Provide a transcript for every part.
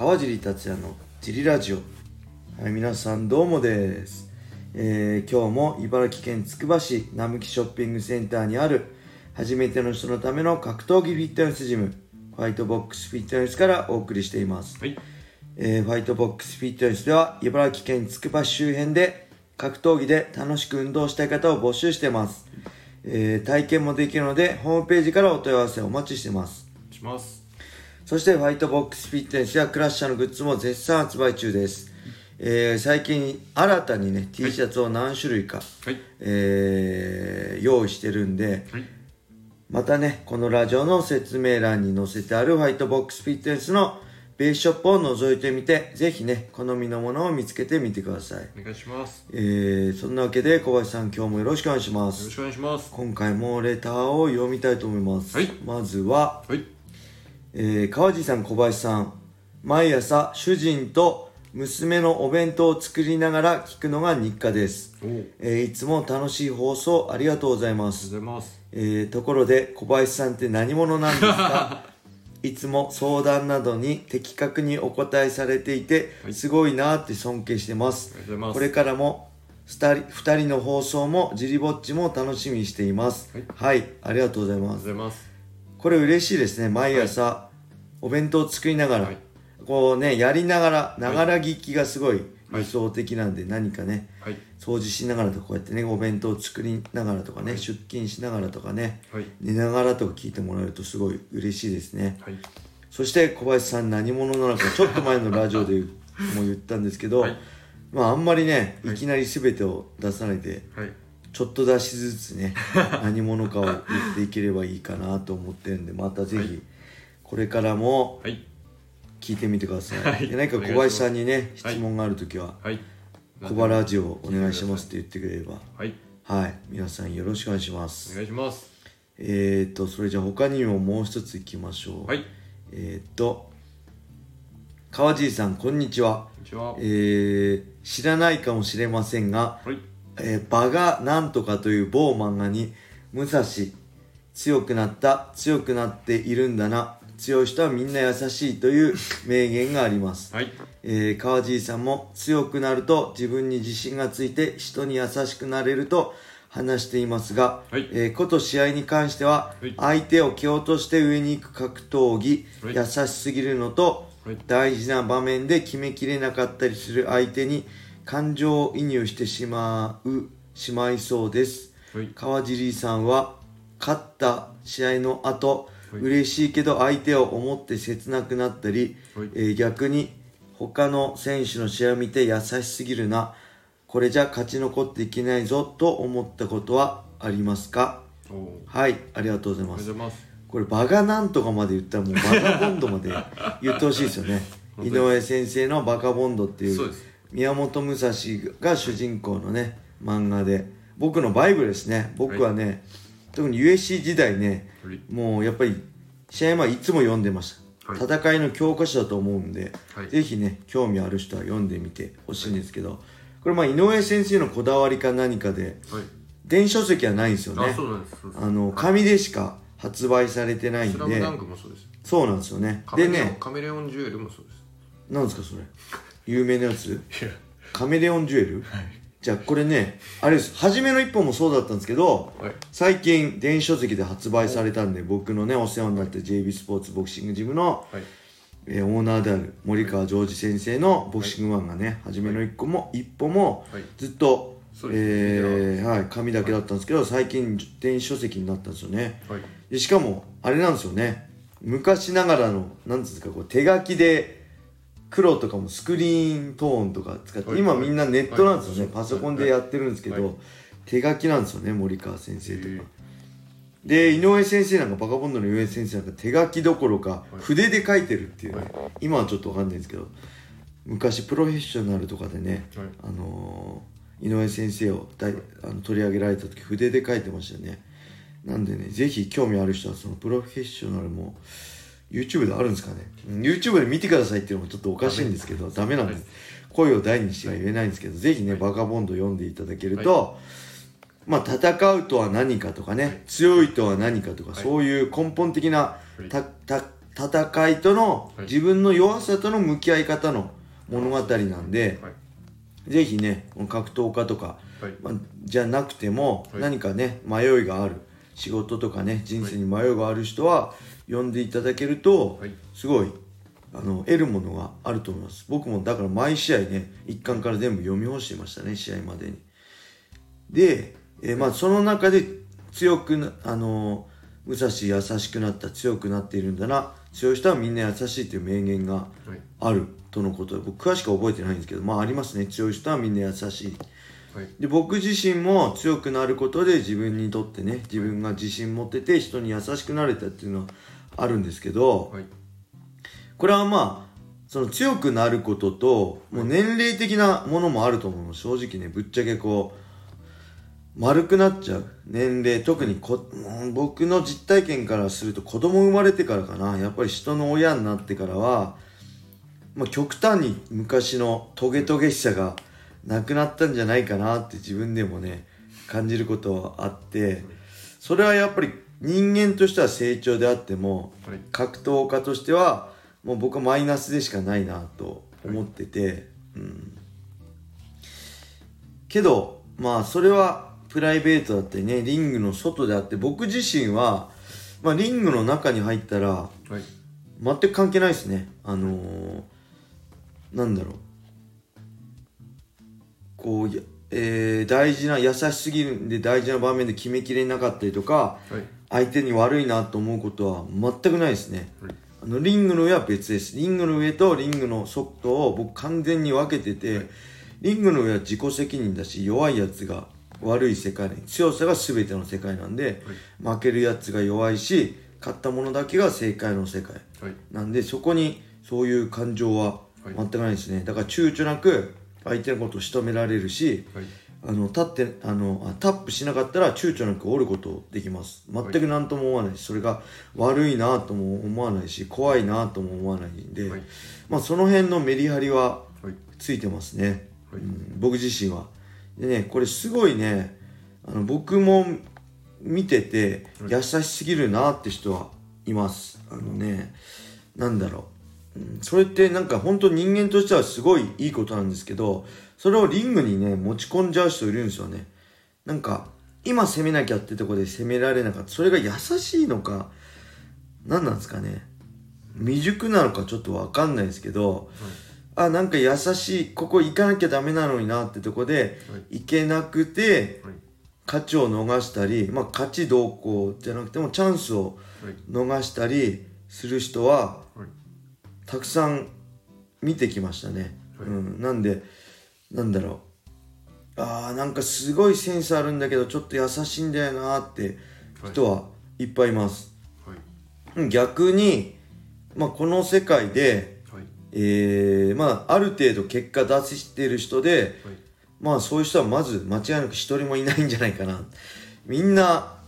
川尻達也のジリラジオ。はい皆さんどうもです、えー今日も茨城県つくば市並木ショッピングセンターにある初めての人のための格闘技フィットネスジムファイトボックスフィットネスからお送りしています、はい。えーファイトボックスフィットネスでは茨城県つくば市周辺で格闘技で楽しく運動したい方を募集してます、えー体験もできるのでホームページからお問い合わせお待ちしてます。します。そしてファイトボックスフィットネスやクラッシャーのグッズも絶賛発売中です、えー最近新たにね T シャツを何種類か、はい。えー用意してるんではい。またねこのラジオの説明欄に載せてあるファイトボックスフィットネスのベースショップを覗いてみてぜひね好みのものを見つけてみてください、お願いします。よえーそんなわけで小林さん今日もよろしくお願いしますろしくお願いします。今回もレターを読みたいと思います、はいまずははい。えー川地さん小林さん。毎朝主人と娘のお弁当を作りながら聞くのが日課です、えーいつも楽しい放送ありがとうございます、ございます。えーところで小林さんって何者なんですか？いつも相談などに的確にお答えされていて、はい。すごいなって尊敬してます。ます。これからも2人二人の放送もジリぼっちも楽しみにしています。はい、ありがとうございありがとうございます。これ嬉しいですね。毎朝、お弁当を作りながら、はい。こうねやりながらながら聞きがすごいはい。理想的なんで、何かねはい。掃除しながらとかこうやってねお弁当を作りながらとかね、はい。出勤しながらとかねはい。寝ながらとか聞いてもらえるとすごい嬉しいですね。はい。そして小林さん何者なのか ちょっと前のラジオでも言ったんですけど、はい。まああんまりねはい。いきなり全てを出さないで、はい。ちょっと出しずつね 何者かを言っていければいいかなと思ってるんでまたぜはいひこれからもはい。聞いてみてください、はいで何か小林さんにね質問がある時ははい。「小原ラジオお願いします」って言ってくれればはい。はい皆さんよろしくお願いしまおす願いします。えーとそれじゃあ他にももう一ついきましょうはい。こえーと川尻さんこんにちはんにちは。えー知らないかもしれませんがはい。えー、バガなんとかという某漫画に武蔵強くなった強くなっているんだな。強い人はみんな優しいという名言があります、はい。えー川尻さんも強くなると自分に自信がついて人に優しくなれると話していますが、はい。えーこと試合に関してははい。相手を蹴落として上に行く格闘技、はい。優しすぎるのと、はい。大事な場面で決めきれなかったりする相手に感情移入してしまうしまいそうですはい。川尻さんは勝った試合の後、はい嬉しいけど相手を思って切なくなったり、はいえー逆に他の選手の試合を見て優しすぎるなこれじゃ勝ち残っていけないぞと思ったことはありますか？はいありがとうございます。これバガなんとかまで言ったらもうバガボンドまで言ってほしいですよね 井上先生の「バカボンド」っていう。宮本武蔵が主人公のね漫画で。僕のバイブルですね。僕はね、特に USC 時代ねはい。もうやっぱり試合前いつも読んでました、はい。戦いの教科書だと思うんで、はい。ぜひね興味ある人は読んでみてほしいんですけど、これまあ井上先生のこだわりか何かではい。電子書籍はないんですよね。あ、の紙でしか発売されてないんで。スラムダンクもそうです。そうなんですよね。でねカメレオンジュエルもそうです。なんですかそれ有名なやつ？カメレオンジュエル、じゃあこれねあれです初めの一本もそうだったんですけどはい。最近電子書籍で発売されたんで僕のねお世話になって JB スポーツボクシングジムの、はい。えーオーナーである森川ジョージ先生のボクシングワンがね、初めの一個も一歩もはい。ずっと、そうですえーはい、紙だけだったんですけど最近電子書籍になったんですよねはい。でしかもあれなんですよね昔ながらのなんつうんですかこう手書きで黒とかもスクリーントーンとか使って、はい。今みんなネットなんですよね、はい。パソコンでやってるんですけど、はい。手書きなんですよね森川先生とへかで井上先生なんかバカボンドの井上先生なんか手書きどころかい。筆で書いてるっていうね、はい。今はちょっとわかんないんですけど昔プロフェッショナルとかでね、はい。あのー井上先生をだい。あの取り上げられた時筆で書いてましたよね。なんでねぜひ興味ある人はそのプロフェッショナルも YouTube であるんですかね、うん YouTube で見てくださいっていうのもちょっとおかしいんですけどダメ。なんではい。声を大にしては言えないんですけど、ぜひね、バカボンド読んでいただけると、まあ戦うとは何かとかね、強いとは何かとか、はい。そういう根本的な戦いとの、はい。自分の弱さとの向き合い方の物語なんで、はい。ぜひね格闘家とか、はい。まあ、じゃなくても、はい。何かね迷いがある仕事とかね人生に迷いがある人は読んでいただけると、はい。すごいあの得るものがあると思います。僕もだから毎試合ね一巻から全部読み干してましたね試合までに。で、えーまあその中で強くなあの武蔵優しくなった強くなっているんだな強い人はみんな優しいという名言がはい。あるとのこと。で僕詳しくは覚えてないんですけどまあありますね。強い人はみんな優しいはい。で僕自身も強くなることで自分にとってね自分が自信持ってて人に優しくなれたっていうのはあるんですけどはい。これはまあその強くなることともう年齢的なものもあると思うの。正直ねぶっちゃけこう丸くなっちゃう。年齢特にこうん僕の実体験からすると子供生まれてからかな。やっぱり人の親になってからは、まあ、極端に昔のトゲトゲしさがなくなったんじゃないかなって自分でもね感じることはあってそれはやっぱり人間としては成長であってもはい。格闘家としてはもう僕はマイナスでしかないなと思ってて、うん、けどまあそれはプライベートだったりねリングの外であって僕自身は、まあ、リングの中に入ったらはい。全く関係ないですね。あのー、なんだろうこうやえー大事な優しすぎるんで大事な場面で決めきれなかったりとかはい。相手に悪いなと思うことは全くないですね。はい。あのリングの上は別です。リングの上とリングの外を僕完全に分けててリングの上は自己責任だし弱いやつが悪い世界で強さが全ての世界なんで、負けるやつが弱いし勝ったものだけが正解の世界はい。なんでそこにそういう感情ははい。全くないですね。だから躊躇なく相手のことを仕留められるしはい。あの立ってあのあタップしなかったら躊躇なく折ることできます。全く何とも思わないしそれが悪いなとも思わないし怖いなとも思わないんで、はい。まあその辺のメリハリははい。ついてますね、はい。うん僕自身は。でねこれすごいねあの僕も見ててはい。優しすぎるなって人はいます。あのねなんだろう、うん、それってなんか本当人間としてはすごいいいことなんですけどそれをリングにね持ち込んじゃう人いるんですよね。なんか今攻めなきゃってとこで攻められなかった。それが優しいのか何なんですかね。未熟なのかちょっと分かんないですけど、あなんか優しいここ行かなきゃダメなのになってとこではい。行けなくてはい。勝ちを逃したり、まあ、勝ちどうこうじゃなくてもチャンスをはい。逃したりする人ははいたくさん見てきましたね、はい。うん、なんでなんだろう。あーなんかすごいセンスあるんだけどちょっと優しいんだよなって人はいっぱいいます、はい。うん逆に、まあ、この世界ではい。えーまあ、ある程度結果出してる人で、はい。まあそういう人はまず間違いなく一人もいないんじゃないかな。みんな、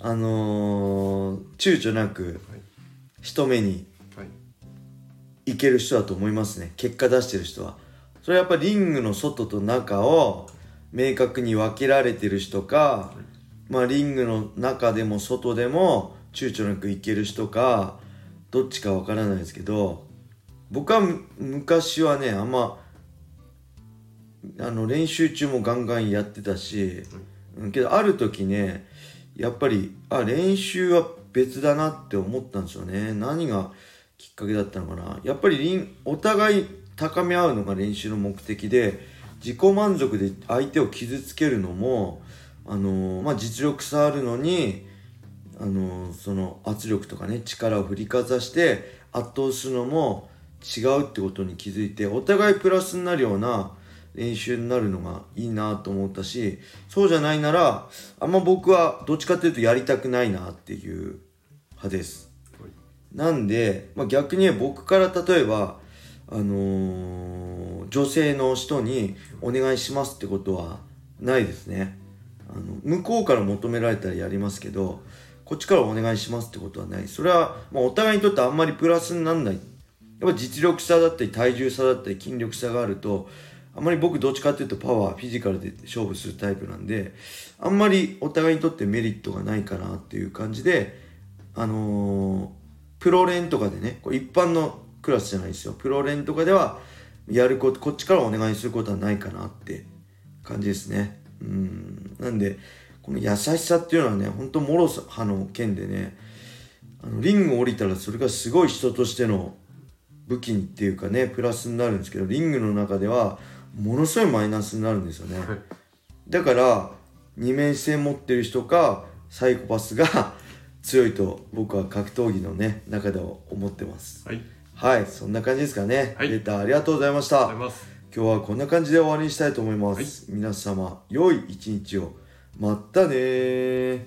あのー躊躇なくはい。一目にはいいける人だと思いますね。結果出してる人は。それはやっぱりリングの外と中を明確に分けられてる人か、まあリングの中でも外でも躊躇なくいける人か、どっちかわからないですけど、僕はむ昔はね、あんま、あの練習中もガンガンやってたし、うんけどある時ね、やっぱり、あ、練習は別だなって思ったんですよね。何がきっかけだったのかな。やっぱりお互い高め合うのが練習の目的で、自己満足で相手を傷つけるのも、あのまあ、実力差あるのに、あのその圧力とかね力を振りかざして圧倒するのも違うってことに気づいてお互いプラスになるような練習になるのがいいなと思ったしそうじゃないならあんま僕はどっちかっていうとやりたくないなっていう派ですなんで、まあ、逆に僕から例えばあのー女性の人にお願いしますってことはないですね。あの向こうから求められたらやりますけどこっちからお願いしますってことはない。それは、まあ、お互いにとってあんまりプラスにならない。やっぱ実力差だったり体重差だったり筋力差があるとあんまり僕どっちかっていうとパワーフィジカルで勝負するタイプなんであんまりお互いにとってメリットがないかなっていう感じであのープロ連とかでねこれ一般のクラスじゃないですよ。プロ連とかではやることこっちからお願いすることはないかなって感じですね。うん。なんでこの優しさっていうのはね本当もろ刃の剣でねあのリングを降りたらそれがすごい人としての武器っていうかねプラスになるんですけどリングの中ではものすごいマイナスになるんですよね、はい。だから二面性持ってる人かサイコパスが強いと僕は格闘技のね中では思ってます。はい。はいそんな感じですかね、はい。レターありがとうございました。今日はこんな感じで終わりにしたいと思います、皆様良い一日を。まったねー